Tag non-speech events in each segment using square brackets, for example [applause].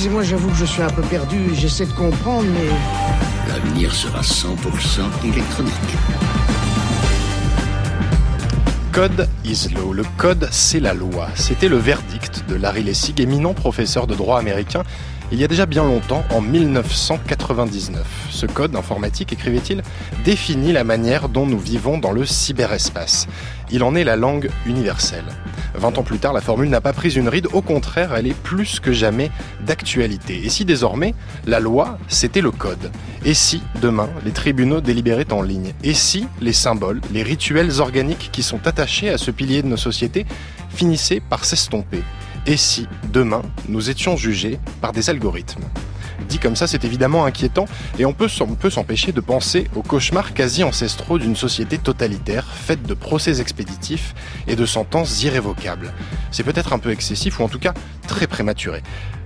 Excusez-moi, j'avoue que je suis un peu perdu. J'essaie de comprendre, mais... L'avenir sera 100% électronique. Code is law. Le code, c'est la loi. C'était le verdict de Larry Lessig, éminent professeur de droit américain, il y a déjà bien longtemps, en 1999. Ce code informatique, écrivait-il, définit la manière dont nous vivons dans le cyberespace. Il en est la langue universelle. Vingt ans plus tard, la formule n'a pas pris une ride, au contraire, elle est plus que jamais d'actualité. Et si désormais, la loi, c'était le code? Et si, demain, les tribunaux délibéraient en ligne? Et si les symboles, les rituels organiques qui sont attachés à ce pilier de nos sociétés finissaient par s'estomper? Et si, demain, nous étions jugés par des algorithmes? Dit comme ça, c'est évidemment inquiétant et on peut, s'empêcher de penser aux cauchemars quasi ancestraux d'une société totalitaire faite de procès expéditifs et de sentences irrévocables. C'est peut-être un peu excessif ou en tout cas très prématuré.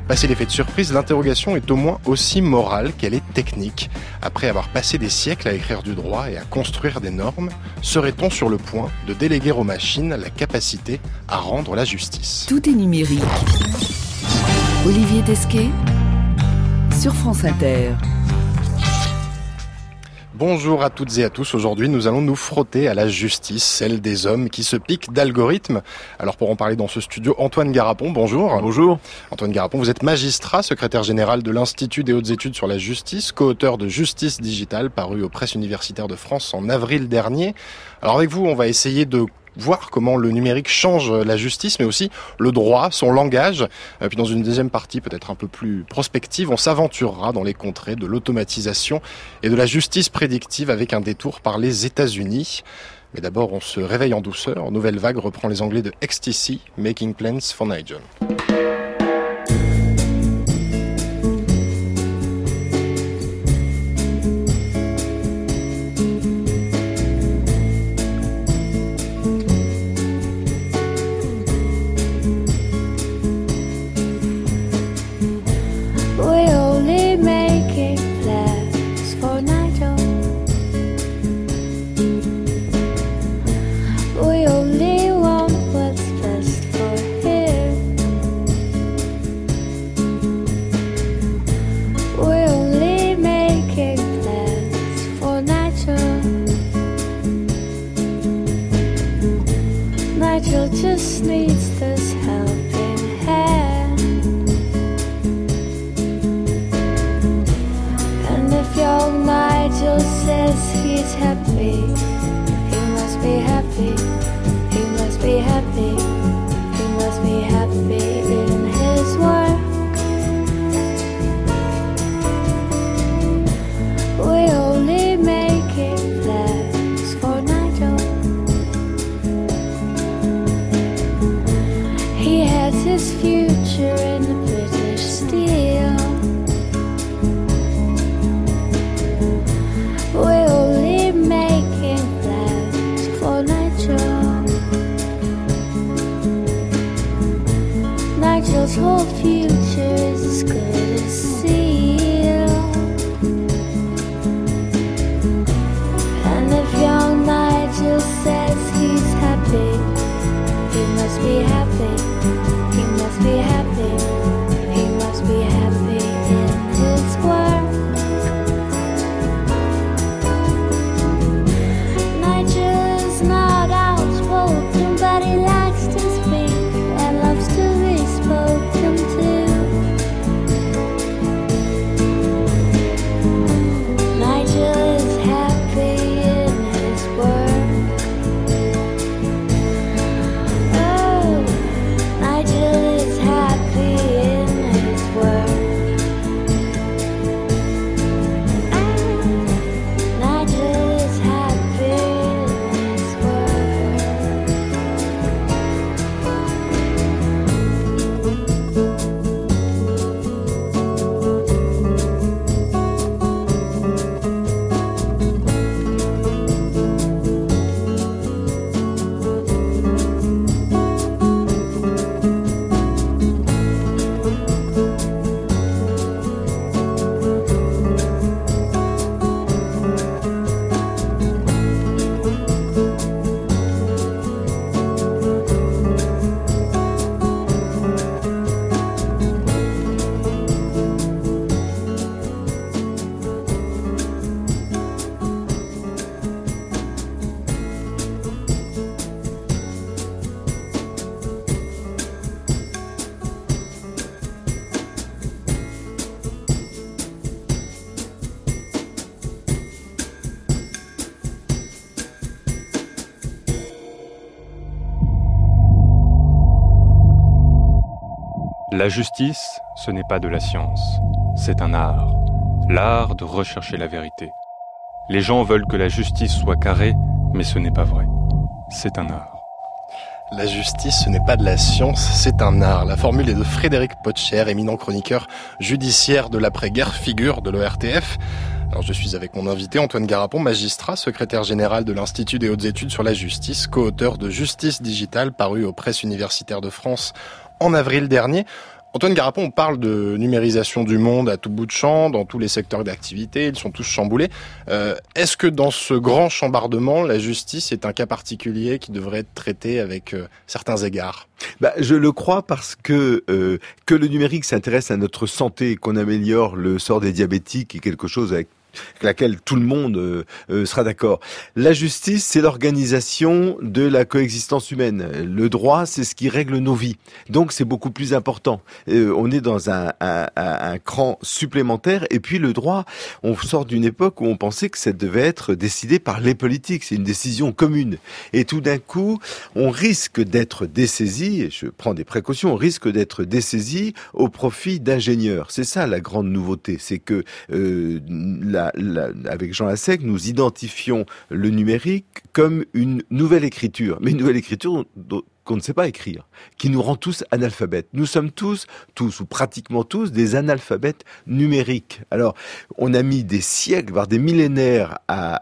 Passé l'effet de surprise, l'interrogation est au moins aussi morale qu'elle est technique. Après avoir passé des siècles à écrire du droit et à construire des normes, serait-on sur le point de déléguer aux machines la capacité à rendre la justice? Tout est numérique. Olivier Desquet sur France Inter. Bonjour à toutes et à tous. Aujourd'hui, nous allons nous frotter à la justice, celle des hommes qui se piquent d'algorithmes. Alors, pour en parler dans ce studio, Antoine Garapon, bonjour. Bonjour. Antoine Garapon, vous êtes magistrat, secrétaire général de l'Institut des hautes études sur la justice, co-auteur de Justice digitale, paru aux presses universitaires de France en avril dernier. Alors, avec vous, on va essayer de voir comment le numérique change la justice, mais aussi le droit, son langage. Et puis dans une deuxième partie, peut-être un peu plus prospective, on s'aventurera dans les contrées de l'automatisation et de la justice prédictive avec un détour par les États-Unis. Mais d'abord, on se réveille en douceur. Nouvelle vague reprend les anglais de XTC, Making Plans for Nigel. always happy. La justice, ce n'est pas de la science, c'est un art. L'art de rechercher la vérité. Les gens veulent que la justice soit carrée, mais ce n'est pas vrai. C'est un art. La justice, ce n'est pas de la science, c'est un art. La formule est de Frédéric Potcher, éminent chroniqueur judiciaire de l'après-guerre, figure de l'ORTF. Je suis avec mon invité Antoine Garapon, magistrat, secrétaire général de l'Institut des hautes études sur la justice, co-auteur de Justice digitale paru aux presses universitaires de France en avril dernier. Antoine Garapon, on parle de numérisation du monde à tout bout de champ, dans tous les secteurs d'activité, ils sont tous chamboulés. Euh, est-ce que dans ce grand chambardement, la justice est un cas particulier qui devrait être traité avec euh, certains égards? Bah, Je le crois parce que euh, que le numérique s'intéresse à notre santé qu'on améliore le sort des diabétiques est quelque chose avec laquelle tout le monde euh, euh, sera d'accord. La justice, c'est l'organisation de la coexistence humaine. Le droit, c'est ce qui règle nos vies. Donc, c'est beaucoup plus important. Euh, on est dans un, un, un, cran supplémentaire. Et puis, le droit, on sort d'une époque où on pensait que ça devait être décidé par les politiques. C'est une décision commune. Et tout d'un coup, on risque d'être dessaisi, et je prends des précautions, on risque d'être dessaisi au profit d'ingénieurs. C'est ça la grande nouveauté. C'est que la avec Jean Lassec, nous identifions le numérique comme une nouvelle écriture, mais une nouvelle écriture qu'on ne sait pas écrire, qui nous rend tous analphabètes. Nous sommes tous, tous ou pratiquement tous, des analphabètes numériques. Alors, on a mis des siècles, voire des millénaires à,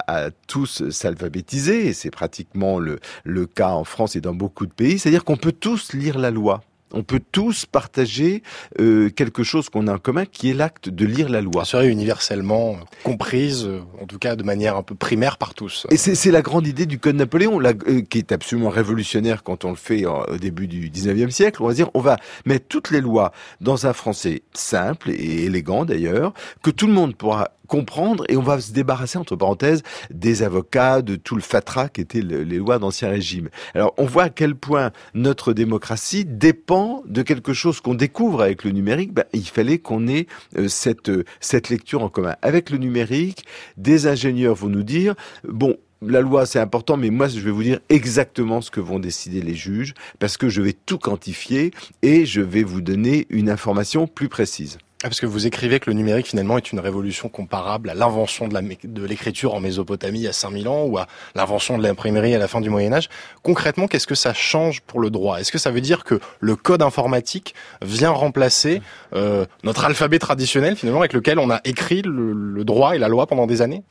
tous s'alphabétiser, et c'est pratiquement le, le cas en France et dans beaucoup de pays, c'est-à-dire qu'on peut tous lire la loi. On peut tous partager euh, quelque chose qu'on a en commun, qui est l'acte de lire la loi. Elle serait universellement comprise, euh, en tout cas de manière un peu primaire par tous. Et c'est la grande idée du Code Napoléon, euh, qui est absolument révolutionnaire quand on le fait au début du 19e siècle. On va dire, on va mettre toutes les lois dans un français simple et élégant d'ailleurs, que tout le monde pourra comprendre et on va se débarrasser, entre parenthèses, des avocats, de tout le fatras qui étaient les lois d'Ancien Régime. Alors on voit à quel point notre démocratie dépend de quelque chose qu'on découvre avec le numérique. Ben, il fallait qu'on ait euh, cette, euh, cette lecture en commun. Avec le numérique, des ingénieurs vont nous dire, bon, la loi c'est important, mais moi je vais vous dire exactement ce que vont décider les juges, parce que je vais tout quantifier et je vais vous donner une information plus précise. Ah, parce que vous écrivez que le numérique finalement est une révolution comparable à l'invention de l'écriture en Mésopotamie il y a 5000 ans ou à l'invention de l'imprimerie à la fin du Moyen Âge. Concrètement, qu'est-ce que ça change pour le droit? Est-ce que ça veut dire que le code informatique vient remplacer euh, notre alphabet traditionnel finalement avec lequel on a écrit le, droit et la loi pendant des années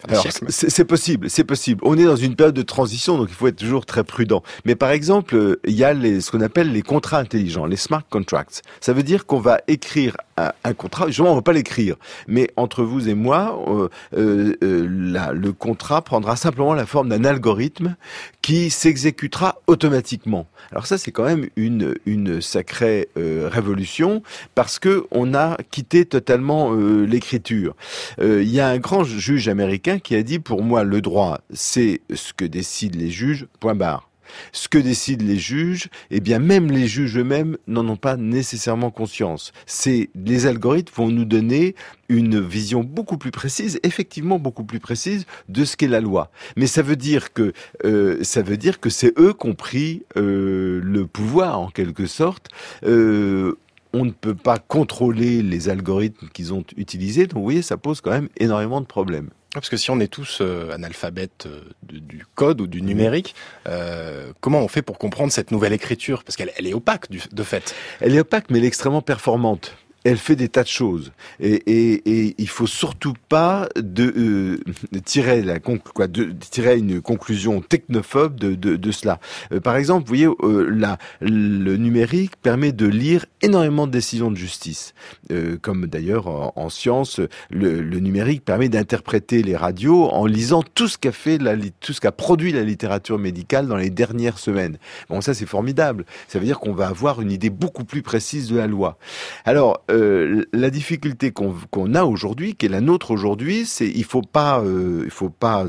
C'est possible, c'est possible. On est dans une période de transition, donc il faut être toujours très prudent. Mais par exemple, il y a les, ce qu'on appelle les contrats intelligents, les smart contracts. Ça veut dire qu'on va écrire un, contrat. Justement, on ne va pas l'écrire, mais entre vous et moi, euh, euh, euh le contrat prendra simplement la forme d'un algorithme qui s'exécutera automatiquement. Alors ça, c'est quand même une sacrée révolution parce que on a quitté totalement l'écriture. Il y a un grand juge américain qui a dit pour moi le droit, c'est ce que décident les juges. Point barre. Ce que décident les juges, eh bien même les juges eux-mêmes n'en ont pas nécessairement conscience. Les algorithmes vont nous donner une vision beaucoup plus précise, effectivement beaucoup plus précise de ce qu'est la loi. Mais ça veut dire que euh, c'est eux qui ont pris euh, le pouvoir en quelque sorte. Euh, on ne peut pas contrôler les algorithmes qu'ils ont utilisés. Donc vous voyez, ça pose quand même énormément de problèmes. Parce que si on est tous euh, analphabètes euh, du code ou du numérique, euh, comment on fait pour comprendre cette nouvelle écriture? Parce qu'elle est opaque de fait. Elle est opaque, mais elle est extrêmement performante elle fait des tas de choses et, et, et il faut surtout pas de, euh, tirer la quoi, de, tirer une conclusion technophobe de, de, de cela. Euh, par exemple, vous voyez, euh, la, le numérique permet de lire énormément de décisions de justice, euh, comme d'ailleurs en, en sciences, le, le, numérique permet d'interpréter les radios en lisant tout ce qu'a fait la, tout ce qu'a produit la littérature médicale dans les dernières semaines. Bon, ça c'est formidable. Ça veut dire qu'on va avoir une idée beaucoup plus précise de la loi. Alors euh, la difficulté qu'on a aujourd'hui, qui est la nôtre aujourd'hui, c'est il faut pas, euh, il faut pas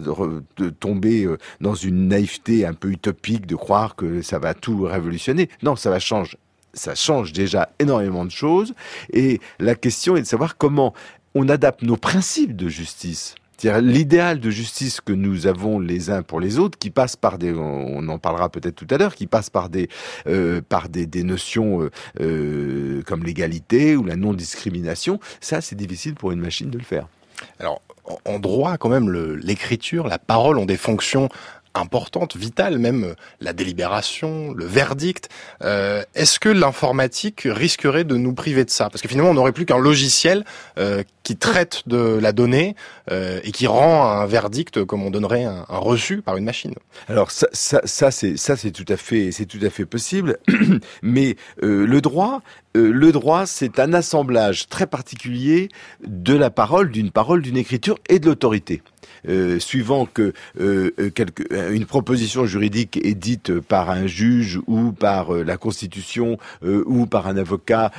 tomber euh, dans une naïveté un peu utopique de croire que ça va tout révolutionner. Non, ça va changer. Ça change déjà énormément de choses. Et la question est de savoir comment on adapte nos principes de justice C'est-à-dire l'idéal de justice que nous avons les uns pour les autres, qui passe par des, on en parlera peut-être tout à l'heure, qui passe par des, euh, par des, des notions euh, euh comme l'égalité ou la non-discrimination, ça c'est difficile pour une machine de le faire. Alors, en droit, quand même, l'écriture, la parole ont des fonctions importante, vitale même, euh, la délibération, le verdict. Euh, Est-ce que l'informatique risquerait de nous priver de ça? Parce que finalement, on n'aurait plus qu'un logiciel euh, qui traite de la donnée euh, et qui rend un verdict comme on donnerait un, reçu par une machine. Alors ça, ça, ça c'est ça c'est tout à fait c'est tout à fait possible, [clears throat] mais euh, le droit euh, le droit, c'est un assemblage très particulier de la parole, d'une parole, d'une écriture et de l'autorité. Euh, suivant que euh, une proposition juridique est dite par un juge ou par la Constitution ou par un avocat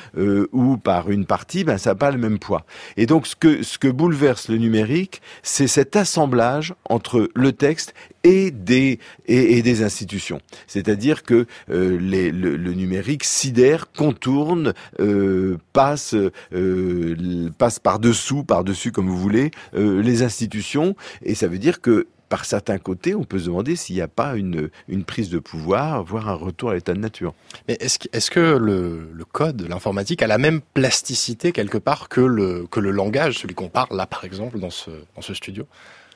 ou par une partie, ben ça n'a pas le même poids. Et donc ce que ce que bouleverse le numérique, c'est cet assemblage entre le texte et des et, des institutions. C'est-à-dire que euh, les, le, numérique sidère, contourne, euh, passe euh, passe par dessous, par dessus comme vous voulez, les institutions, et ça veut dire que par certains côtés, on peut se demander s'il n'y a pas une, une prise de pouvoir, voire un retour à l'état de nature. Mais est-ce que, est que le, le code, l'informatique, a la même plasticité quelque part que le, que le langage, celui qu'on parle là par exemple dans ce, dans ce studio?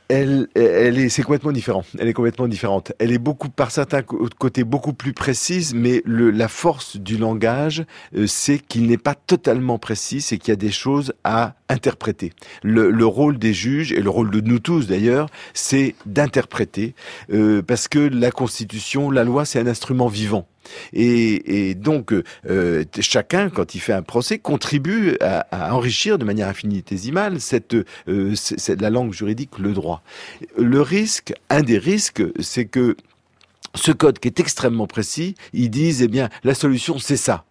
Elle, elle est, c'est complètement différent. Elle est complètement différente. Elle est beaucoup, par certains côtés, beaucoup plus précise, mais le, la force du langage, euh, c'est qu'il n'est pas totalement précis, c'est qu'il y a des choses à interpréter. Le, le, rôle des juges et le rôle de nous tous d'ailleurs, c'est d'interpréter, euh, parce que la Constitution, la loi, c'est un instrument vivant. Et, donc, euh, chacun, quand il fait un procès, contribue à, enrichir de manière infinitésimale euh, cette, la langue juridique, le droit. Le risque, un des risques, c'est que ce code qui est extrêmement précis, ils disent, eh bien, la solution, c'est ça.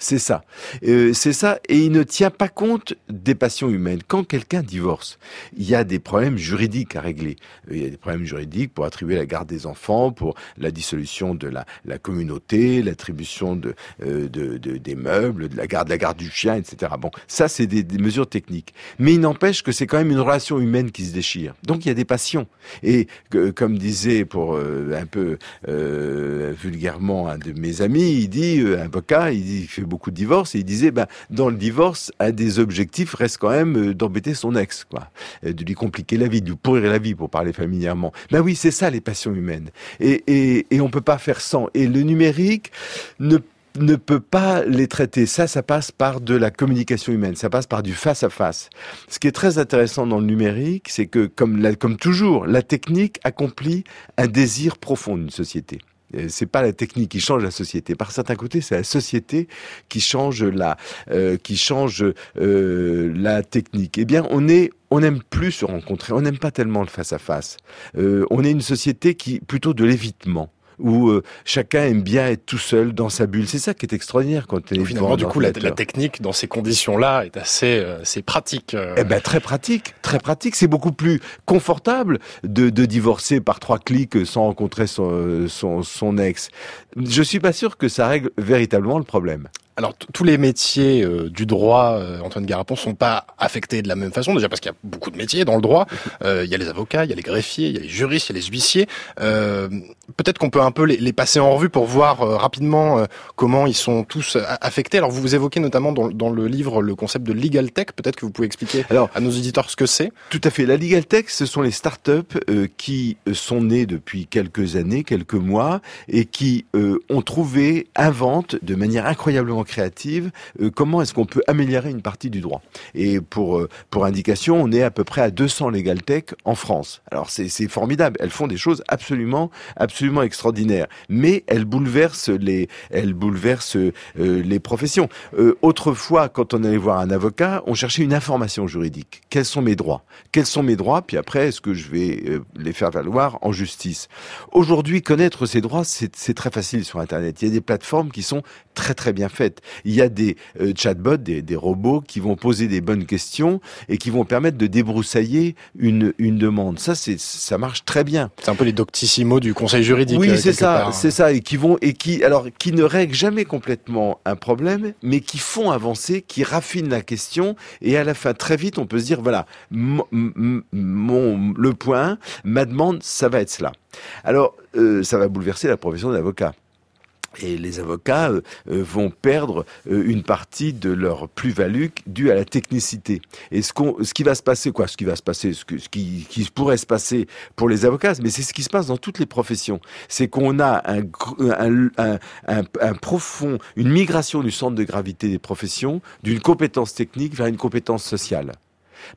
C'est ça. Euh, c'est ça. Et il ne tient pas compte des passions humaines. Quand quelqu'un divorce, il y a des problèmes juridiques à régler. Euh, il y a des problèmes juridiques pour attribuer la garde des enfants, pour la dissolution de la, la communauté, l'attribution de, euh, de, de, des meubles, de la garde, la garde du chien, etc. Bon, ça, c'est des, des, mesures techniques. Mais il n'empêche que c'est quand même une relation humaine qui se déchire. Donc, il y a des passions. Et comme disait pour euh, un peu euh, vulgairement un de mes amis, il dit, un avocat, il dit, beaucoup de divorces et il disait, ben, dans le divorce, un des objectifs reste quand même euh, d'embêter son ex, quoi, de lui compliquer la vie, de lui pourrir la vie, pour parler familièrement. Ben oui, c'est ça les passions humaines. Et, et, et on peut pas faire sans. Et le numérique ne ne peut pas les traiter. Ça, ça passe par de la communication humaine, ça passe par du face à face. Ce qui est très intéressant dans le numérique, c'est que, comme, comme toujours, la technique accomplit un désir profond d'une société. Euh, c'est pas la technique qui change la société. Par certains côtés, c'est la société qui change la, euh, qui change euh, la technique. Eh bien, on est, on n'aime plus se rencontrer. On n'aime pas tellement le face à face. on est une société qui plutôt de l'évitement où euh, chacun aime bien être tout seul dans sa bulle. C'est ça qui est extraordinaire quand on est Finalement, du coup, la, la, technique dans ces conditions-là est assez, euh, c'est pratique. Euh. Eh ben très pratique, très pratique. C'est beaucoup plus confortable de, de, divorcer par trois clics sans rencontrer son, son, son ex. Je suis pas sûr que ça règle véritablement le problème. Alors tous les métiers euh, du droit, euh, Antoine Garapon, sont pas affectés de la même façon. Déjà parce qu'il y a beaucoup de métiers dans le droit. Euh, il y a les avocats, il y a les greffiers, il y a les juristes, il y a les huissiers. Peut-être qu'on peut un peu les, les, passer en revue pour voir rapidement comment ils sont tous affectés. Alors vous vous évoquez notamment dans, dans, le livre le concept de legal tech. Peut-être que vous pouvez expliquer Alors, à nos éditeurs ce que c'est. Tout à fait. La legal tech, ce sont les startups qui sont nées depuis quelques années, quelques mois, et qui ont trouvé, inventent de manière incroyablement créative, euh, comment est-ce qu'on peut améliorer une partie du droit? Et pour euh, pour indication, on est à peu près à 200 legal tech en France. Alors c'est formidable, elles font des choses absolument absolument extraordinaires, mais elles bouleversent les elles bouleversent euh, les professions. autrefois, quand on allait voir un avocat, on cherchait une information juridique. Quels sont mes droits? Quels sont mes droits? Puis après, est-ce que je vais les faire valoir en justice? Aujourd'hui, connaître ces droits, c'est très facile sur Internet. Il y a des plateformes qui sont très très bien faites Il y a des euh, chatbots, des, des, robots qui vont poser des bonnes questions et qui vont permettre de débroussailler une, une demande. Ça, c'est, ça marche très bien. C'est un peu les doctissimo du conseil juridique. Oui, c'est ça, c'est ça, et qui vont et qui alors qui ne règlent jamais complètement un problème, mais qui font avancer, qui raffinent la question, et à la fin, très vite, on peut se dire voilà, mon, le point, ma demande, ça va être cela. Alors, euh, ça va bouleverser la profession d'avocat. Et les avocats euh, euh, vont perdre une partie de leur plus-value due à la technicité. Et ce, ce qui va se passer, quoi, ce qui va se passer, ce, qui, pourrait se passer pour les avocats, mais c'est ce qui se passe dans toutes les professions. C'est qu'on a un, profond, une migration du centre de gravité des professions, d'une compétence technique vers une compétence sociale.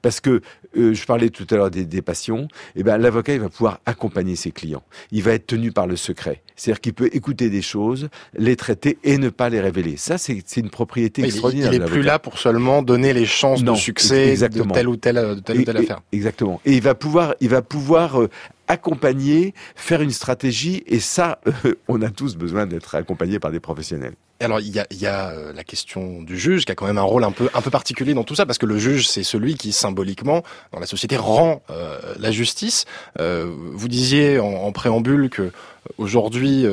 Parce que euh, je parlais tout à l'heure des, passions, et eh ben l'avocat il va pouvoir accompagner ses clients. Il va être tenu par le secret, c'est-à-dire qu'il peut écouter des choses, les traiter et ne pas les révéler. Ça c'est une propriété extraordinaire. Il n'est plus là pour seulement donner les chances de succès de telle ou telle, de telle, ou telle affaire. Exactement. Et il va pouvoir, il va pouvoir euh, accompagner, faire une stratégie, et ça, [laughs] on a tous besoin d'être accompagnés par des professionnels. Alors il y a, y a euh, la question du juge qui a quand même un rôle un peu un peu particulier dans tout ça parce que le juge c'est celui qui symboliquement dans la société rend euh, la justice. Euh, vous disiez en, en, préambule que aujourd'hui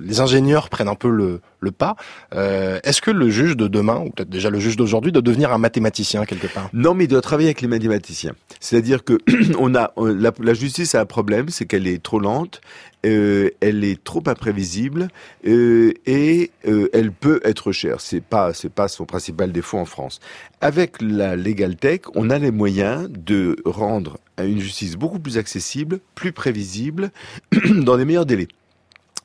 les ingénieurs prennent un peu le, le pas. Est-ce que le juge de demain ou peut-être déjà le juge d'aujourd'hui doit devenir un mathématicien quelque part? Non, mais il doit travailler avec les mathématiciens. C'est-à-dire que [clears throat] on a la, la justice a un problème, c'est qu'elle est trop lente euh, elle est trop imprévisible euh, et euh, elle peut être chère. C'est pas c'est pas son principal défaut en France. Avec la Legal Tech, on a les moyens de rendre une justice beaucoup plus accessible, plus prévisible, [clears throat] dans les meilleurs délais.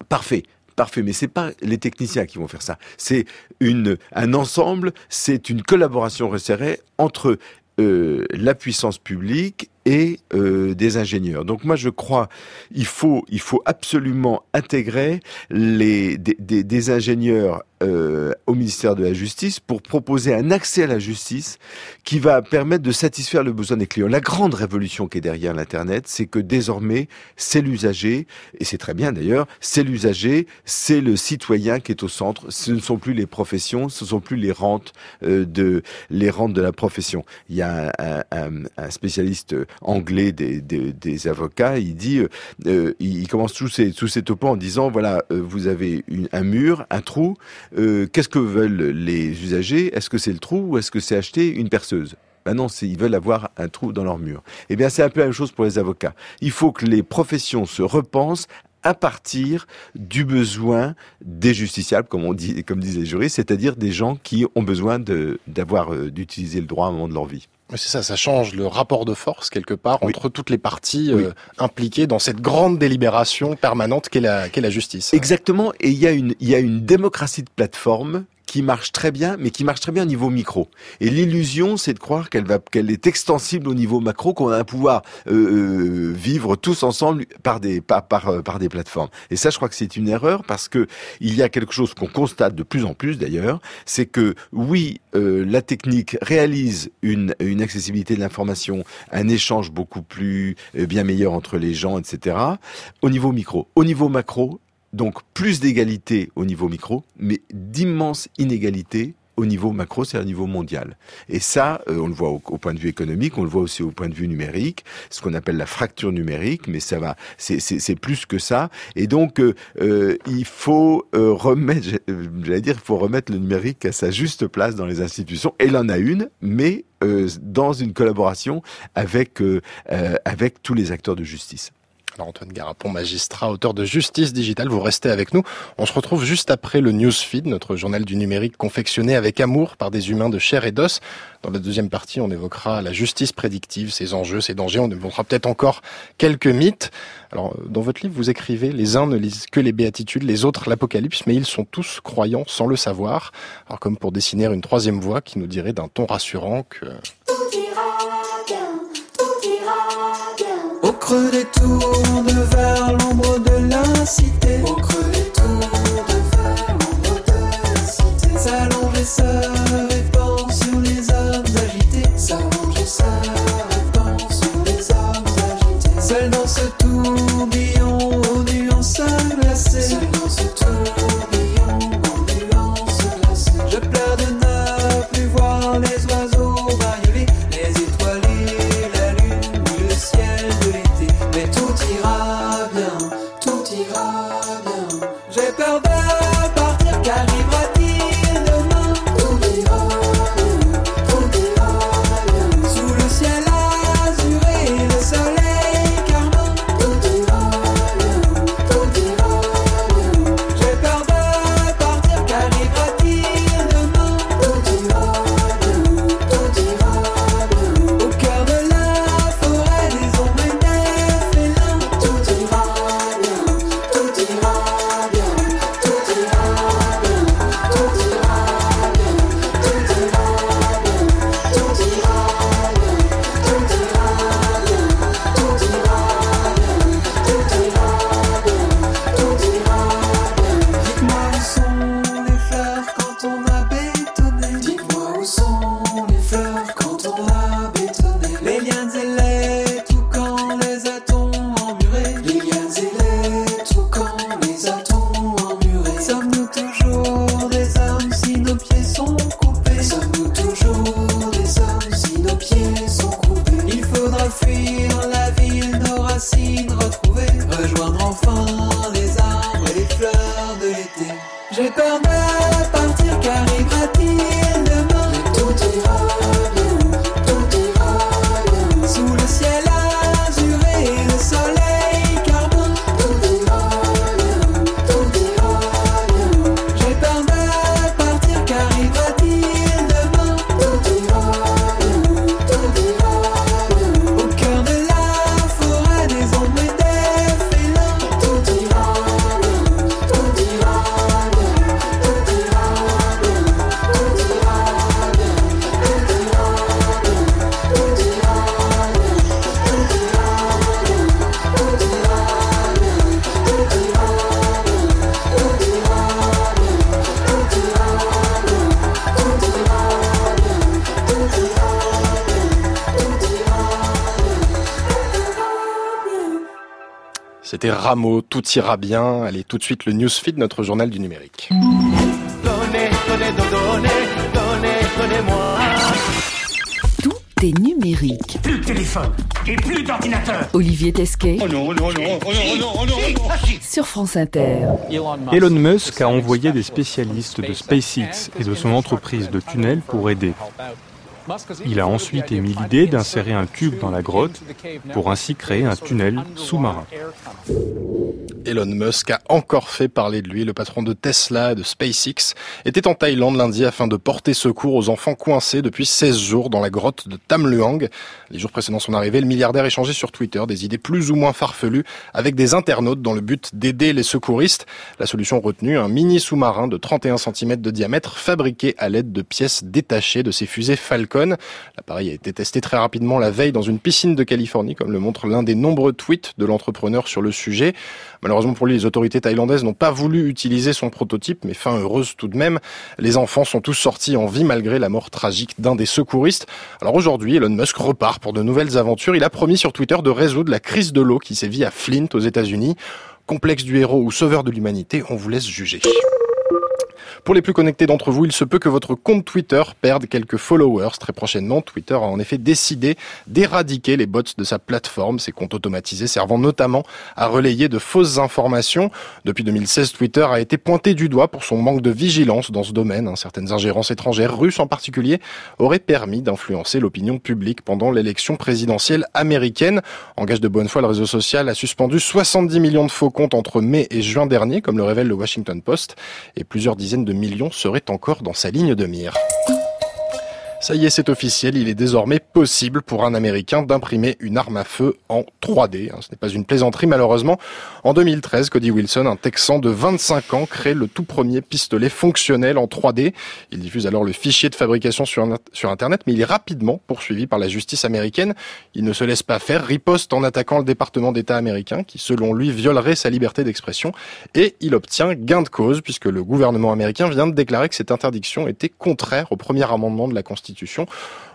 Parfait. Parfait, mais c'est pas les techniciens qui vont faire ça. C'est une un ensemble, c'est une collaboration resserrée entre la puissance publique et euh, des ingénieurs. Donc moi je crois il faut il faut absolument intégrer les des, des, ingénieurs euh, au ministère de la Justice pour proposer un accès à la justice qui va permettre de satisfaire le besoin des clients. La grande révolution qui est derrière l'internet, c'est que désormais c'est l'usager et c'est très bien d'ailleurs, c'est l'usager, c'est le citoyen qui est au centre. Ce ne sont plus les professions, ce ne sont plus les rentes euh, de les rentes de la profession. Il y a un, un, un spécialiste anglais des, des, avocats, il dit, euh, euh, il commence tous ces, tous ces topos en disant, voilà, euh, vous avez une, un mur, un trou, qu'est-ce que veulent les usagers? Est-ce que c'est le trou ou est-ce que c'est acheter une perceuse? Ben non, ils veulent avoir un trou dans leur mur. Eh bien, c'est un peu la même chose pour les avocats. Il faut que les professions se repensent à partir du besoin des justiciables, comme on dit, comme disent les juristes, c'est-à-dire des gens qui ont besoin d'avoir, d'utiliser le droit à un moment de leur vie. C'est ça, ça change le rapport de force quelque part entre toutes les parties euh, impliquées dans cette grande délibération permanente qu'est la, qu'est la justice. Exactement, et il y a une, il y a une démocratie de plateforme qui marche très bien, mais qui marche très bien au niveau micro. Et l'illusion, c'est de croire qu'elle va, qu'elle est extensible au niveau macro, qu'on va pouvoir euh, euh, vivre tous ensemble par des par, euh, par des plateformes. Et ça, je crois que c'est une erreur parce que il y a quelque chose qu'on constate de plus en plus d'ailleurs, c'est que oui, euh, la technique réalise une une accessibilité de l'information, un échange beaucoup plus bien meilleur entre les gens, etc. Au niveau micro, au niveau macro, donc plus d'égalité au niveau micro, mais d'immenses inégalités au niveau macro, c'est à niveau mondial. Et ça, euh, on le voit au, point de vue économique, on le voit aussi au point de vue numérique, ce qu'on appelle la fracture numérique, mais ça va, c'est plus que ça. Et donc, euh, euh il faut euh, remettre, j'allais dire, il faut remettre le numérique à sa juste place dans les institutions. Et il en a une, mais dans une collaboration avec avec tous les acteurs de justice. Alors Antoine Garapon, magistrat, auteur de Justice Digitale, vous restez avec nous. On se retrouve juste après le Newsfeed, notre journal du numérique confectionné avec amour par des humains de chair et d'os. Dans la deuxième partie, on évoquera la justice prédictive, ses enjeux, ses dangers. On évoquera peut-être encore quelques mythes. Alors, dans votre livre, vous écrivez, les uns ne lisent que les béatitudes, les autres l'Apocalypse, mais ils sont tous croyants sans le savoir. Alors, comme pour dessiner une troisième voix qui nous dirait d'un ton rassurant que... creux des tours, l'ombre de la cité. Au creux des tours, de vers l'ombre de la cité. S'allonge et se répand sur les âmes agitées. S'allonge et se répand sur les âmes agitées. Seul dans ce tourbillon aux nuances glacées. C'était Rameau, tout ira bien. Allez, tout de suite le newsfeed, notre journal du numérique. Tout est numérique. Plus de téléphone et plus d'ordinateur. Olivier Tesquet Oh non, non, non, oh non, non, oh non, oh non. sur France Inter. Elon Musk a envoyé des spécialistes de SpaceX et de son entreprise de tunnels pour aider. Il a ensuite émis l'idée d'insérer un tube dans la grotte pour ainsi créer un tunnel sous-marin. Elon Musk a encore fait parler de lui. Le patron de Tesla et de SpaceX était en Thaïlande lundi afin de porter secours aux enfants coincés depuis 16 jours dans la grotte de Tam Luang. Les jours précédant son arrivée, le milliardaire échangeait sur Twitter des idées plus ou moins farfelues avec des internautes dans le but d'aider les secouristes. La solution retenue, un mini sous-marin de 31 cm de diamètre fabriqué à l'aide de pièces détachées de ses fusées Falcon. L'appareil a été testé très rapidement la veille dans une piscine de Californie, comme le montre l'un des nombreux tweets de l'entrepreneur sur le sujet. Malheureusement pour lui, les autorités thaïlandaises n'ont pas voulu utiliser son prototype, mais fin heureuse tout de même. Les enfants sont tous sortis en vie malgré la mort tragique d'un des secouristes. Alors aujourd'hui, Elon Musk repart pour de nouvelles aventures. Il a promis sur Twitter de résoudre la crise de l'eau qui sévit à Flint aux États-Unis. Complexe du héros ou sauveur de l'humanité, on vous laisse juger. Pour les plus connectés d'entre vous, il se peut que votre compte Twitter perde quelques followers très prochainement. Twitter a en effet décidé d'éradiquer les bots de sa plateforme, ces comptes automatisés servant notamment à relayer de fausses informations. Depuis 2016, Twitter a été pointé du doigt pour son manque de vigilance dans ce domaine. hein. Certaines ingérences étrangères, russes en particulier, auraient permis d'influencer l'opinion publique pendant l'élection présidentielle américaine. En gage de bonne foi, le réseau social a suspendu 70 millions de faux comptes entre mai et juin dernier, comme le révèle le Washington Post, et plusieurs dizaines de millions seraient encore dans sa ligne de mire. Ça y est, c'est officiel, il est désormais possible pour un Américain d'imprimer une arme à feu en 3D. hein. Ce n'est pas une plaisanterie malheureusement. En 2013, Cody Wilson, un Texan de 25 ans, crée le tout premier pistolet fonctionnel en 3D. Il diffuse alors le fichier de fabrication sur, Internet, mais il est rapidement poursuivi par la justice américaine. Il ne se laisse pas faire, riposte en attaquant le département d'État américain, qui selon lui violerait sa liberté d'expression, et il obtient gain de cause, puisque le gouvernement américain vient de déclarer que cette interdiction était contraire au premier amendement de la Constitution.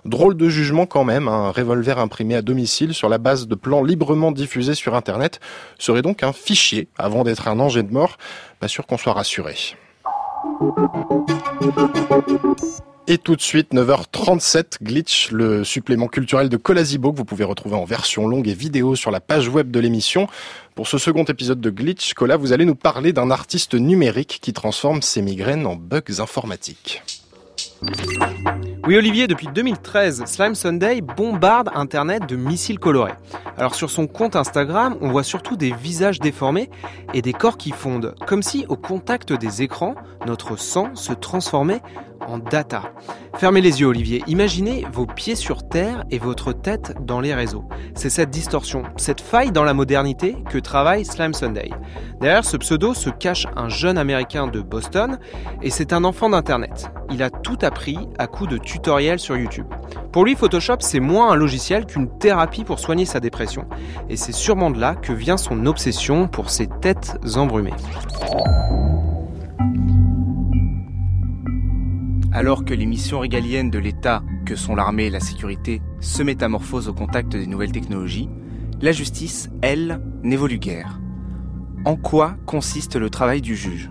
Drôle de jugement quand même, un revolver imprimé à domicile sur la base de plans librement diffusés sur Internet serait donc un fichier avant d'être un danger de mort. Pas sûr qu'on soit rassuré. Et tout de suite, 9h37, Glitch, le supplément culturel de Colasibo que vous pouvez retrouver en version longue et vidéo sur la page web de l'émission. Pour ce second épisode de Glitch, Cola, vous allez nous parler d'un artiste numérique qui transforme ses migraines en bugs informatiques. Oui Olivier, depuis 2013, Slime Sunday bombarde Internet de missiles colorés. Alors sur son compte Instagram, on voit surtout des visages déformés et des corps qui fondent, comme si au contact des écrans, notre sang se transformait en data. Fermez les yeux Olivier, imaginez vos pieds sur terre et votre tête dans les réseaux. C'est cette distorsion, cette faille dans la modernité que travaille Slime Sunday. Derrière ce pseudo se cache un jeune américain de Boston et c'est un enfant d'Internet. Il a tout appris à coup de tutoriels sur YouTube. Pour lui, Photoshop, c'est moins un logiciel qu'une thérapie pour soigner sa dépression. Et c'est sûrement de là que vient son obsession pour ses têtes embrumées. Alors que les missions régaliennes de l'État, que sont l'armée et la sécurité, se métamorphosent au contact des nouvelles technologies, la justice, elle, n'évolue guère. En quoi consiste le travail du juge?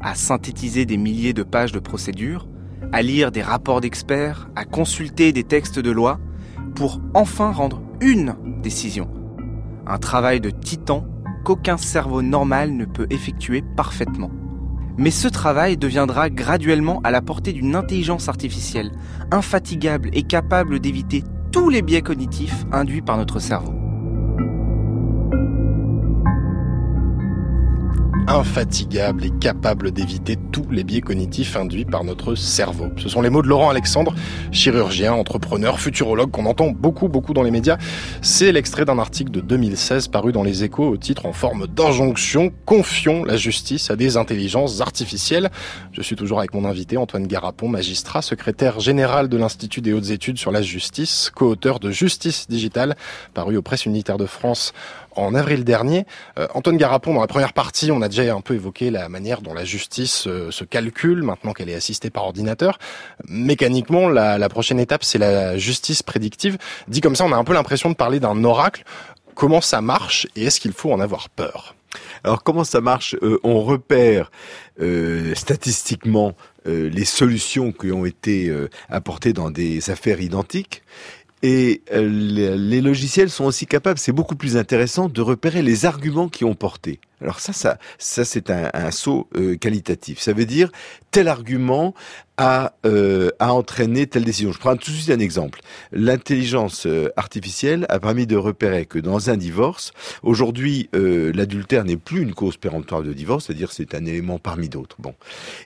À synthétiser des milliers de pages de procédures, à lire des rapports d'experts, à consulter des textes de loi, pour enfin rendre une décision. Un travail de titan qu'aucun cerveau normal ne peut effectuer parfaitement. Mais ce travail deviendra graduellement à la portée d'une intelligence artificielle, infatigable et capable d'éviter tous les biais cognitifs induits par notre cerveau. Infatigable et capable d'éviter tous les biais cognitifs induits par notre cerveau. Ce sont les mots de Laurent Alexandre, chirurgien, entrepreneur, futurologue qu'on entend beaucoup beaucoup dans les médias. C'est l'extrait d'un article de 2016 paru dans les échos au titre en forme d'injonction Confions la justice à des intelligences artificielles. Je suis toujours avec mon invité Antoine Garapon, magistrat, secrétaire général de l'Institut des hautes études sur la justice, co-auteur de Justice digitale, paru aux presses unitaires de France en avril dernier. Euh, Antoine Garapon, dans la première partie, on a déjà un peu évoqué la manière dont la justice euh, se calcule maintenant qu'elle est assistée par ordinateur. Mécaniquement, la, prochaine étape, c'est la justice prédictive. Dit comme ça, on a un peu l'impression de parler d'un oracle. Comment ça marche et est-ce qu'il faut en avoir peur? Alors comment ça marche? Euh, On repère statistiquement les solutions qui ont été apportées dans des affaires identiques et euh, les logiciels sont aussi capables, c'est beaucoup plus intéressant, de repérer les arguments qui ont porté. Alors ça, ça, ça c'est un, saut euh, qualitatif. Ça veut dire tel argument a, euh, a entraîné telle décision. Je prends tout de suite un exemple. L'intelligence euh, artificielle a permis de repérer que dans un divorce, aujourd'hui, l'adultère n'est plus une cause péremptoire de divorce, c'est-à-dire c'est un élément parmi d'autres. Bon,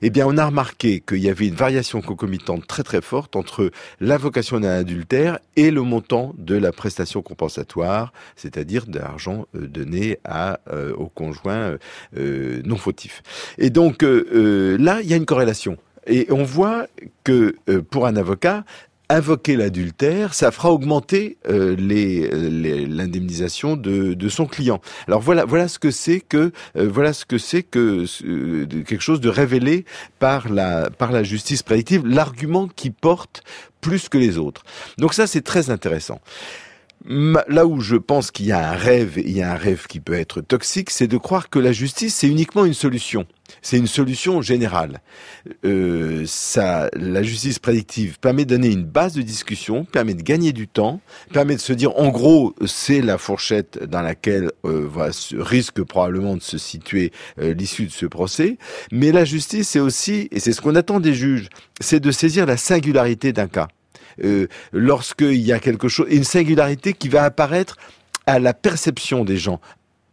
eh bien, on a remarqué qu'il y avait une variation concomitante très très forte entre l'invocation d'un adultère et le montant de la prestation compensatoire, c'est-à-dire de l'argent donné à au conjoint non fautif. Et donc là, il y a une corrélation. Et on voit que euh, pour un avocat, invoquer l'adultère, ça fera augmenter euh, l'indemnisation de, son client. Alors voilà, voilà ce que c'est que euh, voilà ce que c'est que quelque chose de révélé par la par la justice prédictive, l'argument qui porte plus que les autres. Donc ça c'est très intéressant. Là où je pense qu'il y a un rêve, il y a un rêve qui peut être toxique, c'est de croire que la justice c'est uniquement une solution. C'est une solution générale. Euh, ça, la justice prédictive permet de donner une base de discussion, permet de gagner du temps, permet de se dire, en gros, c'est la fourchette dans laquelle euh, va, risque probablement de se situer euh, l'issue de ce procès. Mais la justice, c'est aussi, et c'est ce qu'on attend des juges, c'est de saisir la singularité d'un cas. Euh, lorsqu'il y a quelque chose, une singularité qui va apparaître à la perception des gens,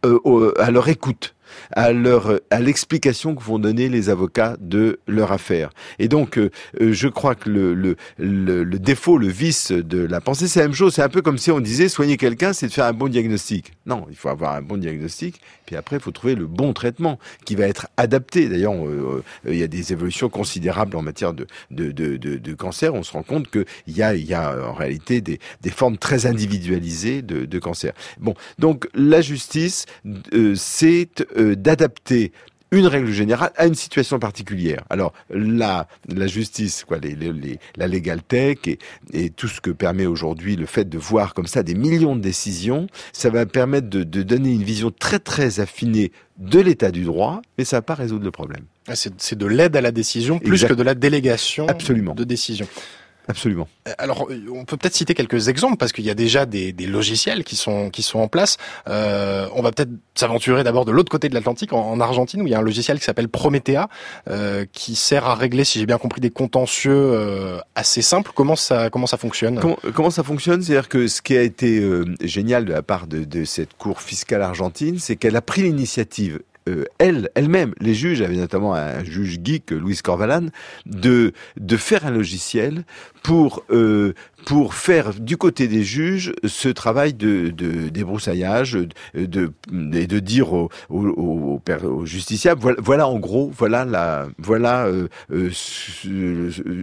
euh, à leur écoute à leur à l'explication que vont donner les avocats de leur affaire. Et donc, euh, euh, je crois que le, le, le, défaut, le vice de la pensée, c'est la même chose. C'est un peu comme si on disait soigner quelqu'un, c'est de faire un bon diagnostic. Non, il faut avoir un bon diagnostic, puis après, il faut trouver le bon traitement qui va être adapté. D'ailleurs, euh, il y a des évolutions considérables en matière de, de, de, de, cancer. On se rend compte qu'il y a, il y a en réalité des, des formes très individualisées de, de cancer. Bon, donc la justice, c'est euh, d'adapter une règle générale à une situation particulière. Alors la, la justice, quoi, les, les, la legal tech et, et, tout ce que permet aujourd'hui le fait de voir comme ça des millions de décisions, ça va permettre de, de donner une vision très très affinée de l'état du droit, mais ça va pas résoudre le problème. Ah, c'est de l'aide à la décision plus exact. que de la délégation Absolument. de décision. Absolument. Alors, on peut peut-être citer quelques exemples parce qu'il y a déjà des, des, logiciels qui sont qui sont en place. Euh, on va peut-être s'aventurer d'abord de l'autre côté de l'Atlantique, en, en, Argentine, où il y a un logiciel qui s'appelle Promethea, euh, qui sert à régler, si j'ai bien compris, des contentieux euh, assez simples. Comment ça comment ça fonctionne? Comment, comment, ça fonctionne? C'est-à-dire que ce qui a été euh, génial de la part de, de cette cour fiscale argentine, c'est qu'elle a pris l'initiative euh, elle, elle-même, les juges, avait notamment un juge geek, Louis Corvalan, de, de faire un logiciel pour, euh, pour faire du côté des juges ce travail de, de débroussaillage, de, de, et de dire aux, aux, aux, aux justiciables, voilà, voilà, en gros, voilà la, voilà euh, euh,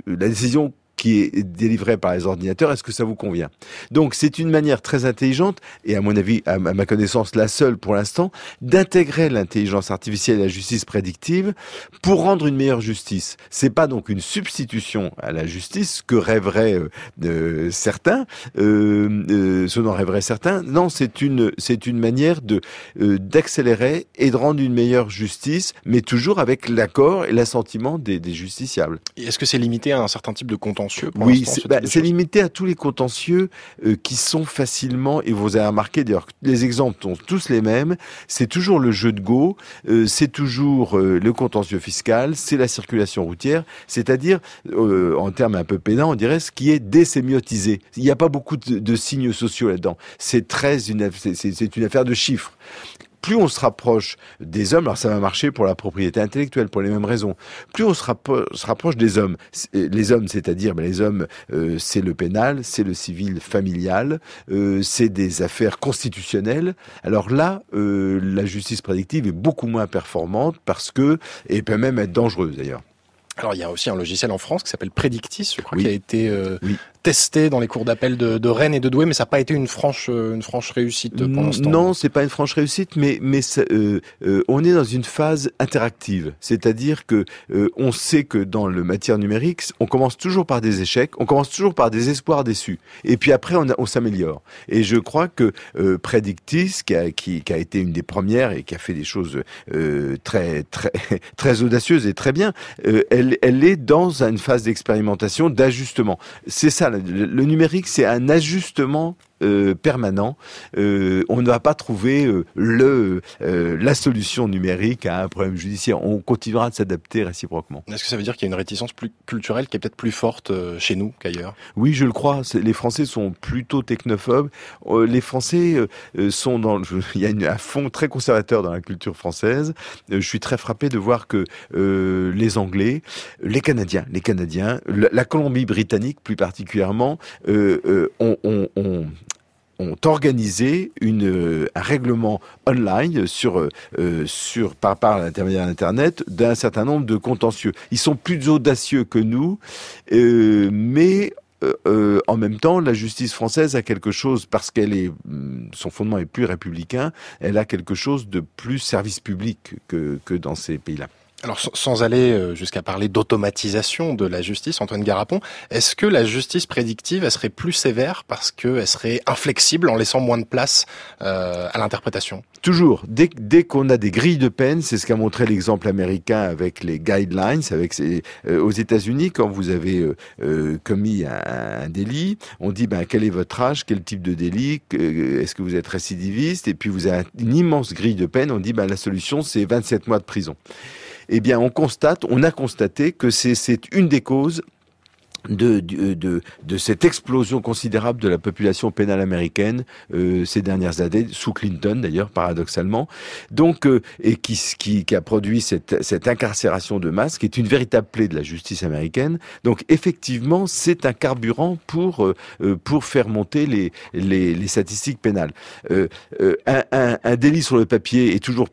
la décision qui est délivré par les ordinateurs, est-ce que ça vous convient? Donc c'est une manière très intelligente, et à mon avis, à ma connaissance, la seule pour l'instant, d'intégrer l'intelligence artificielle et la justice prédictive pour rendre une meilleure justice. C'est pas donc une substitution à la justice que rêveraient euh, certains, euh, euh, ce dont rêveraient certains. Non, c'est une c'est une manière de euh, d'accélérer et de rendre une meilleure justice, mais toujours avec l'accord et l'assentiment des, des justiciables. Est-ce que c'est limité à un certain type de contentieux oui, c'est bah, limité à tous les contentieux euh, qui sont facilement, et vous avez remarqué d'ailleurs, les exemples sont tous les mêmes, c'est toujours le jeu de go, euh, c'est toujours euh, le contentieux fiscal, c'est la circulation routière, c'est-à-dire, euh, en termes un peu pédants, on dirait ce qui est désémiotisé. Il n'y a pas beaucoup de, de signes sociaux là-dedans. C'est très une, c'est une affaire de chiffres plus on se rapproche des hommes, alors ça va marcher pour la propriété intellectuelle, pour les mêmes raisons, plus on se, rapproche, se rapproche des hommes, les hommes, c'est-à-dire ben, les hommes, euh, c'est le pénal, c'est le civil familial, euh, c'est des affaires constitutionnelles. Alors là, euh, la justice prédictive est beaucoup moins performante parce que, et peut même être dangereuse d'ailleurs. Alors il y a aussi un logiciel en France qui s'appelle Predictis, je crois, oui. qui a été euh, oui. Testé dans les cours d'appel de, de, Rennes et de Douai, mais ça n'a pas été une franche une franche réussite pour l'instant. Non, c'est pas une franche réussite, mais mais euh, euh, on est dans une phase interactive, c'est-à-dire que euh, on sait que dans le matière numérique, on commence toujours par des échecs, on commence toujours par des espoirs déçus, et puis après on, on s'améliore. Et je crois que Predictis, qui a, qui, qui a été une des premières et qui a fait des choses très très [laughs] très audacieuses et très bien, elle elle, elle, est dans une phase d'expérimentation, d'ajustement. C'est ça, le, numérique, c'est un ajustement euh, permanent. Euh, on ne va pas trouver euh, le euh, la solution numérique à un problème judiciaire. On continuera de s'adapter réciproquement. Est-ce que ça veut dire qu'il y a une réticence plus culturelle qui est peut-être plus forte euh, chez nous qu'ailleurs? Oui, je le crois. Les Français sont plutôt technophobes. Euh, les Français sont dans. [laughs] Il y a une, un fond très conservateur dans la culture française. je suis très frappé de voir que les Anglais, les Canadiens, les Canadiens, la, la Colombie-Britannique plus particulièrement, ont, ont, ont ont organisé une, un règlement online sur, euh, sur par, par l'intermédiaire d'Internet d'un certain nombre de contentieux. Ils sont plus audacieux que nous, euh, mais euh, en même temps, la justice française a quelque chose parce qu'elle est, son fondement est plus républicain, elle a quelque chose de plus service public que, que dans ces pays-là. Alors sans aller jusqu'à parler d'automatisation de la justice, Antoine Garapon, est-ce que la justice prédictive elle serait plus sévère parce qu'elle serait inflexible en laissant moins de place euh, à l'interprétation? Toujours, dès, dès qu'on a des grilles de peine, c'est ce qu'a montré l'exemple américain avec les guidelines, avec ces, euh, aux États-Unis, quand vous avez euh, euh, commis un, un, délit, on dit ben quel est votre âge, quel type de délit, est-ce que vous êtes récidiviste, et puis vous avez une immense grille de peine, on dit ben la solution c'est 27 mois de prison eh bien, on constate, on a constaté que c'est une des causes de, de, cette explosion considérable de la population pénale américaine euh, ces dernières années, sous Clinton d'ailleurs, paradoxalement, donc euh, et qui, qui, qui, a produit cette, incarcération de masse, qui est une véritable plaie de la justice américaine. Donc effectivement, c'est un carburant pour euh, faire monter les, statistiques pénales. Euh, euh, un, délit sur le papier est toujours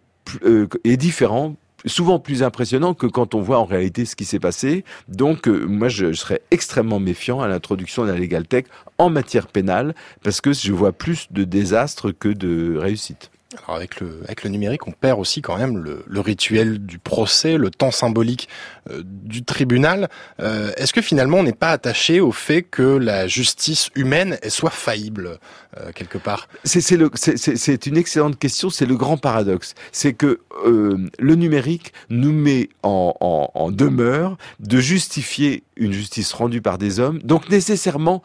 est différent souvent plus impressionnant que quand on voit en réalité ce qui s'est passé. Donc, euh, moi, je, je, serais extrêmement méfiant à l'introduction de la Legal Tech en matière pénale, parce que je vois plus de désastres que de réussite. Alors avec le, avec le numérique, on perd aussi quand même le, le rituel du procès, le temps symbolique euh, du tribunal. Euh, Est-ce que finalement on n'est pas attaché au fait que la justice humaine elle soit faillible euh, quelque part? C'est une excellente question, c'est le grand paradoxe. C'est que euh, le numérique nous met en, en, en demeure de justifier une justice rendue par des hommes, donc nécessairement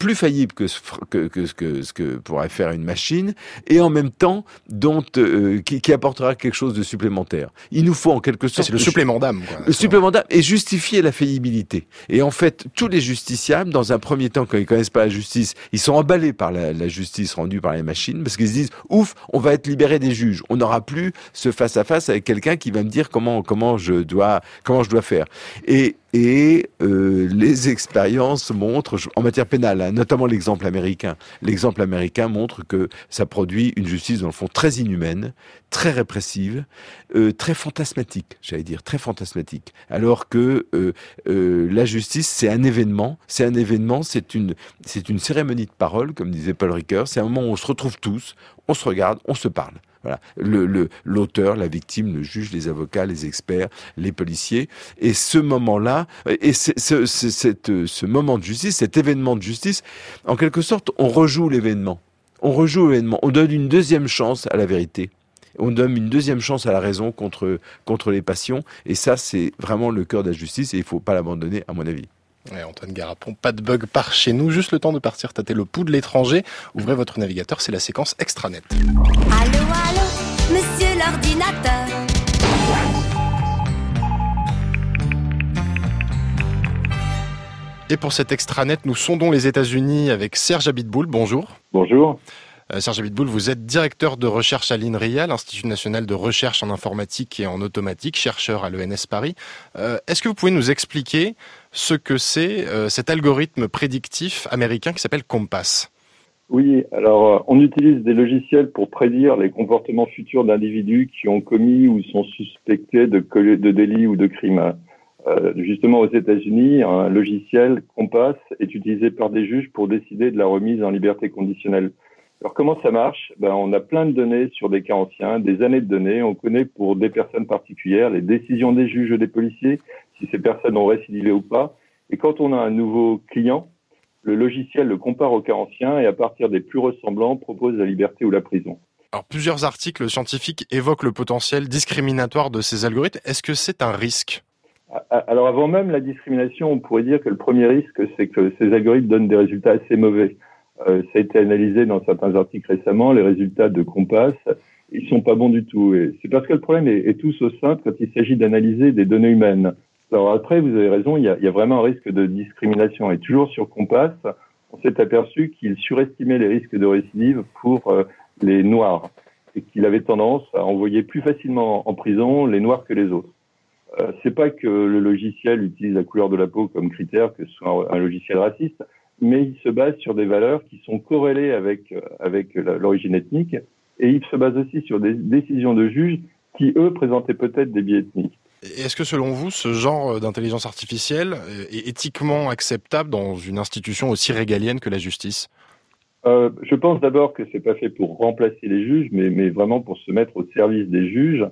plus faillible que ce que, que, que, ce que pourrait faire une machine, et en même temps dont euh, qui, qui, apportera quelque chose de supplémentaire. Il nous faut en quelque sorte c'est le supplément d'âme. Le supplément d'âme et justifier la faillibilité. Et en fait, tous les justiciables, dans un premier temps, quand ils connaissent pas la justice, ils sont emballés par la, la justice rendue par les machines parce qu'ils se disent ouf, on va être libéré des juges. On n'aura plus ce face à face avec quelqu'un qui va me dire comment comment je dois comment je dois faire. Et et euh, les expériences montrent, en matière pénale, hein, notamment l'exemple américain, l'exemple américain montre que ça produit une justice dans le fond très inhumaine, très répressive, euh, très fantasmatique, j'allais dire, très fantasmatique. Alors que euh, euh, la justice, c'est un événement, c'est un événement, c'est une, c'est une cérémonie de parole, comme disait Paul Ricoeur, c'est un moment où on se retrouve tous, on se regarde, on se parle. Voilà. Le, l'auteur, la victime, le juge, les avocats, les experts, les policiers. Et ce moment-là, et ce, ce, cette, ce moment de justice, cet événement de justice, en quelque sorte, on rejoue l'événement. On rejoue l'événement. On donne une deuxième chance à la vérité. On donne une deuxième chance à la raison contre, contre les passions. Et ça, c'est vraiment le cœur de la justice et il ne faut pas l'abandonner, à mon avis. Ouais, Antoine Garapon, pas de bug par chez nous, juste le temps de partir tâter le pouls de l'étranger. Ouvrez votre navigateur, c'est la séquence extranet. Allô, allô, l'ordinateur. Et pour cet extranet, nous sondons les États-Unis avec Serge Abitboul. Bonjour. Bonjour. Euh, Serge Abitboul, vous êtes directeur de recherche à l'INRIA, l'Institut national de recherche en informatique et en automatique, chercheur à l'ENS Paris. Euh, Est-ce que vous pouvez nous expliquer ce que c'est euh, cet algorithme prédictif américain qui s'appelle Compass? Oui, alors on utilise des logiciels pour prédire les comportements futurs d'individus qui ont commis ou sont suspectés de, de délits ou de crimes. Euh, justement, aux États-Unis, un logiciel Compass est utilisé par des juges pour décider de la remise en liberté conditionnelle. Alors comment ça marche? Ben, On a plein de données sur des cas anciens, des années de données. On connaît pour des personnes particulières les décisions des juges ou des policiers, si ces personnes ont récidivé ou pas. Et quand on a un nouveau client, le logiciel le compare au cas ancien et à partir des plus ressemblants propose la liberté ou la prison. Alors plusieurs articles scientifiques évoquent le potentiel discriminatoire de ces algorithmes. Est-ce que c'est un risque? Alors avant même la discrimination, on pourrait dire que le premier risque, c'est que ces algorithmes donnent des résultats assez mauvais. Euh, ça a été analysé dans certains articles récemment, les résultats de Compass, ils sont pas bons du tout. Et c'est parce que le problème est, est tous au simple quand il s'agit d'analyser des données humaines. Alors après, vous avez raison, il y a, il y a vraiment un risque de discrimination. Et toujours sur Compass, on s'est aperçu qu'il surestimait les risques de récidive pour euh, les Noirs et qu'il avait tendance à envoyer plus facilement en prison les Noirs que les autres. Euh, c'est pas que le logiciel utilise la couleur de la peau comme critère, que ce soit un, logiciel raciste, mais il se base sur des valeurs qui sont corrélées avec, euh, avec l'origine ethnique, et il se base aussi sur des décisions de juges qui, eux, présentaient peut-être des biais ethniques. Est-ce que selon vous, ce genre d'intelligence artificielle est éthiquement acceptable dans une institution aussi régalienne que la justice? Euh, Je pense d'abord que c'est pas fait pour remplacer les juges, mais, vraiment pour se mettre au service des juges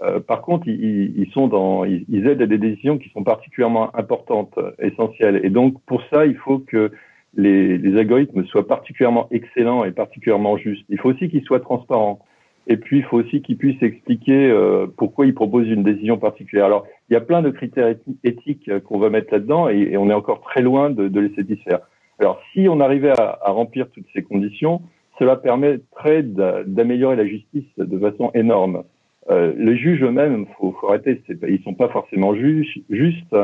euh, par contre, ils, sont aident à des décisions qui sont particulièrement importantes, essentielles. Et donc, pour ça, il faut que les, les algorithmes soient particulièrement excellents et particulièrement justes. Il faut aussi qu'ils soient transparents. Et puis, il faut aussi qu'ils puissent expliquer euh, pourquoi ils proposent une décision particulière. Alors, il y a plein de critères éthiques qu'on va mettre là-dedans et, on est encore très loin de, de, les satisfaire. Alors, si on arrivait à, à remplir toutes ces conditions, cela permettrait d'améliorer la justice de façon énorme. Euh, les juges eux-mêmes, faut, faut arrêter, ils sont pas forcément justes.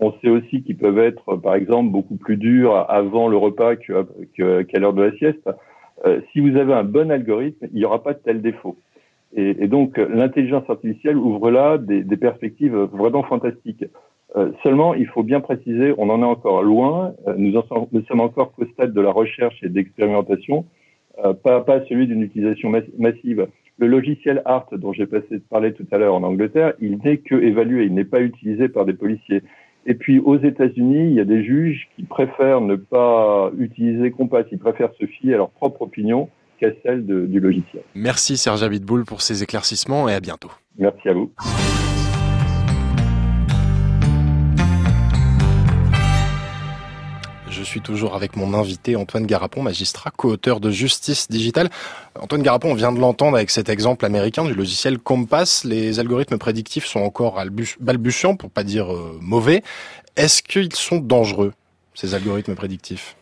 On sait aussi qu'ils peuvent être, par exemple, beaucoup plus durs avant le repas qu'à l'heure de la sieste. Euh, si vous avez un bon algorithme, il n'y aura pas de tel défaut. Et, donc, l'intelligence artificielle ouvre là des, perspectives vraiment fantastiques. Euh, seulement, il faut bien préciser, on en est encore loin. Euh, nous, en sommes, nous sommes encore qu'au stade de la recherche et d'expérimentation, euh, pas, pas celui d'une utilisation massive. Le logiciel ART dont j'ai parlé tout à l'heure en Angleterre, il n'est que évalué, il n'est pas utilisé par des policiers. Et puis aux États-Unis, il y a des juges qui préfèrent ne pas utiliser Compass, ils préfèrent se fier à leur propre opinion qu'à celle de, du logiciel. Merci Serge Abitboul pour ces éclaircissements et à bientôt. Merci à vous. Suis toujours avec mon invité Antoine Garapon, magistrat, co-auteur de Justice Digitale. Antoine Garapon, on vient de l'entendre avec cet exemple américain du logiciel Compass. Les algorithmes prédictifs sont encore balbutiants, pour pas dire euh, mauvais. Est-ce qu'ils sont dangereux, ces algorithmes prédictifs?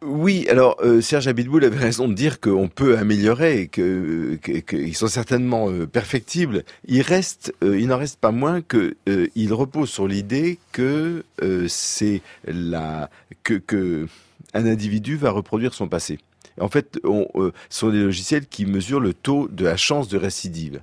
Oui, alors euh, Serge Abitboul avait raison de dire qu'on peut améliorer et qu'ils sont certainement euh, perfectibles. Il reste, euh, il n'en reste pas moins que euh, il repose sur l'idée que euh, c'est la que, que un individu va reproduire son passé. En fait, on, euh, ce sont des logiciels qui mesurent le taux de la chance de récidive.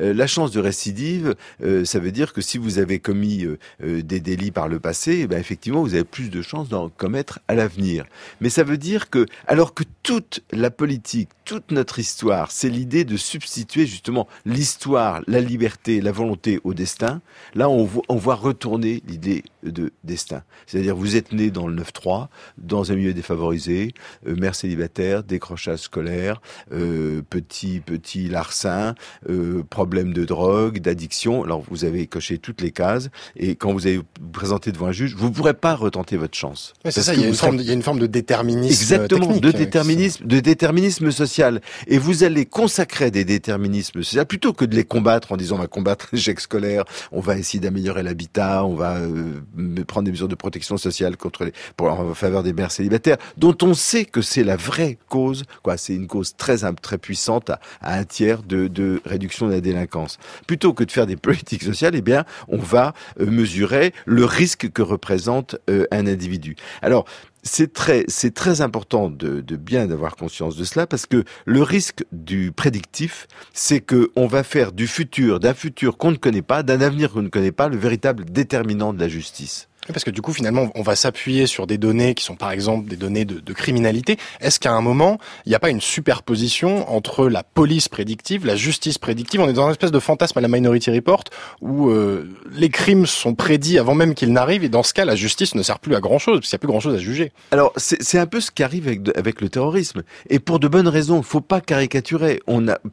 Euh, la chance de récidive, euh, ça veut dire que si vous avez commis euh, des délits par le passé, eh ben effectivement, vous avez plus de chances d'en commettre à l'avenir. Mais ça veut dire que, alors que toute la politique, toute notre histoire, c'est l'idée de substituer justement l'histoire, la liberté, la volonté au destin, là, on voit, retourner l'idée de destin. C'est-à-dire, vous êtes né dans le 9-3, dans un milieu défavorisé, mère célibataire, décrochage scolaire, petit, petit larcin, euh, problème de drogue, d'addiction. Alors vous avez coché toutes les cases et quand vous allez vous présenter devant un juge, vous ne pourrez pas retenter votre chance. c'est ça, il y, a une forme, il y a une forme de déterminisme. Exactement, technique, de déterminisme, de déterminisme social. Et vous allez consacrer des déterminismes sociaux plutôt que de les combattre en disant on va combattre l'échec scolaire, on va essayer d'améliorer l'habitat, on va euh, prendre des mesures de protection sociale contre les, pour en faveur des mères célibataires, dont on sait que c'est la vraie cause. Quoi, c'est une cause très très puissante à, à un tiers de, de réduction de la délinquance. Plutôt que de faire des [laughs] politiques sociales, eh bien, on va euh, mesurer le risque que représente euh, un individu. Alors, c'est très, c'est très important de, de bien d'avoir conscience de cela parce que le risque du prédictif, c'est que on va faire du futur, d'un futur qu'on ne connaît pas, d'un avenir qu'on ne connaît pas, le véritable déterminant de la justice. Parce que du coup, finalement, on va s'appuyer sur des données qui sont par exemple des données de, criminalité. Est-ce qu'à un moment, il n'y a pas une superposition entre la police prédictive, la justice prédictive? On est dans une espèce de fantasme à la Minority Report où euh, les crimes sont prédits avant même qu'ils n'arrivent et dans ce cas, la justice ne sert plus à grand-chose parce qu'il n'y a plus grand-chose à juger. Alors, c'est un peu ce qui arrive avec, le terrorisme. Et pour de bonnes raisons, il faut pas caricaturer.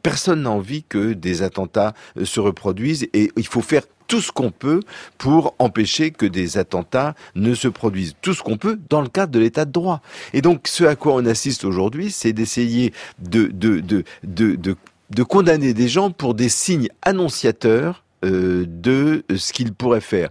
Personne n'a envie que des attentats euh, se reproduisent et il faut faire tout ce qu'on peut pour empêcher que des attentats ne se produisent. Tout ce qu'on peut dans le cadre de l'état de droit. Et donc, ce à quoi on assiste aujourd'hui, c'est d'essayer de, de, de, de, de, condamner des gens pour des signes annonciateurs euh, de ce qu'ils pourraient faire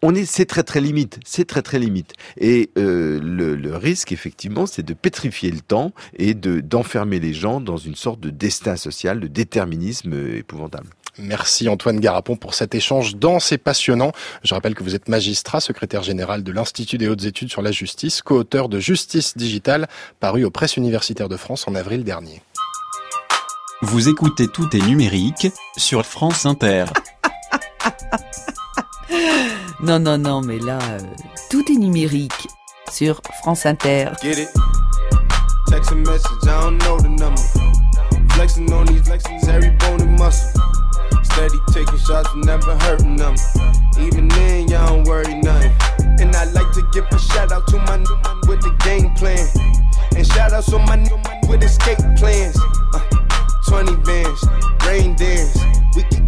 on est, c'est très très limite, c'est très très limite. Et euh, le, le, risque, effectivement, c'est de pétrifier le temps et de d'enfermer les gens dans une sorte de destin social, de déterminisme épouvantable. Merci Antoine Garapon pour cet échange dense et passionnant. Je rappelle que vous êtes magistrat, secrétaire général de l'Institut des hautes études sur la justice, co-auteur de Justice digitale, paru aux presses universitaires de France en avril dernier. Vous écoutez Tout est numérique sur France Inter. [laughs] non, non, non, mais là, euh, tout est numérique sur France Inter. Get it? Text a message, I don't know the number. Flexing on these flexing every bone and muscle. Steady taking shots, never hurting them. Even then, y'all don't worry nothing. And I like to give a shout out to my new man with the game plan. And shout out to my new man with escape plans. Uh, 20 bands, rain dance. We can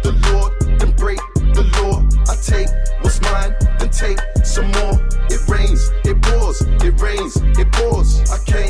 take some more. It rains, it pours, it rains, it pours. I came,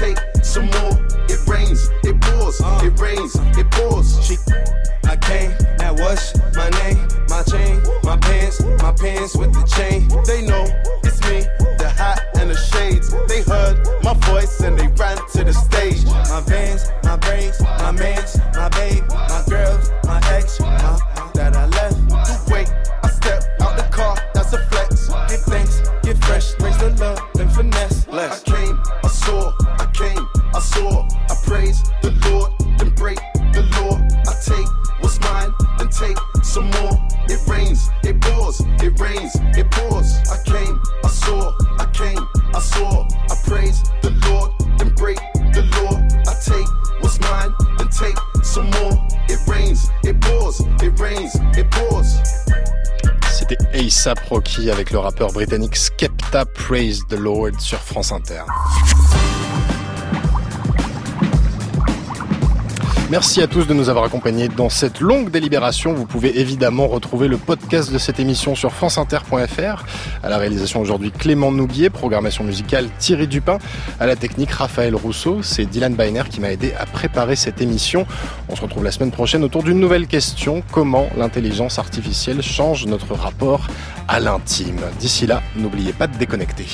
take rappeur britannique Skepta Praise the Lord sur France Inter. Merci à tous de nous avoir accompagnés dans cette longue délibération. Vous pouvez évidemment retrouver le podcast de cette émission sur franceinter.fr. À la réalisation aujourd'hui Clément Nouguier, programmation musicale Thierry Dupin, à la technique Raphaël Rousseau. C'est Dylan Beiner qui m'a aidé à préparer cette émission. On se retrouve la semaine prochaine autour d'une nouvelle question. Comment l'intelligence artificielle change notre rapport à l'intime D'ici là, n'oubliez pas de déconnecter.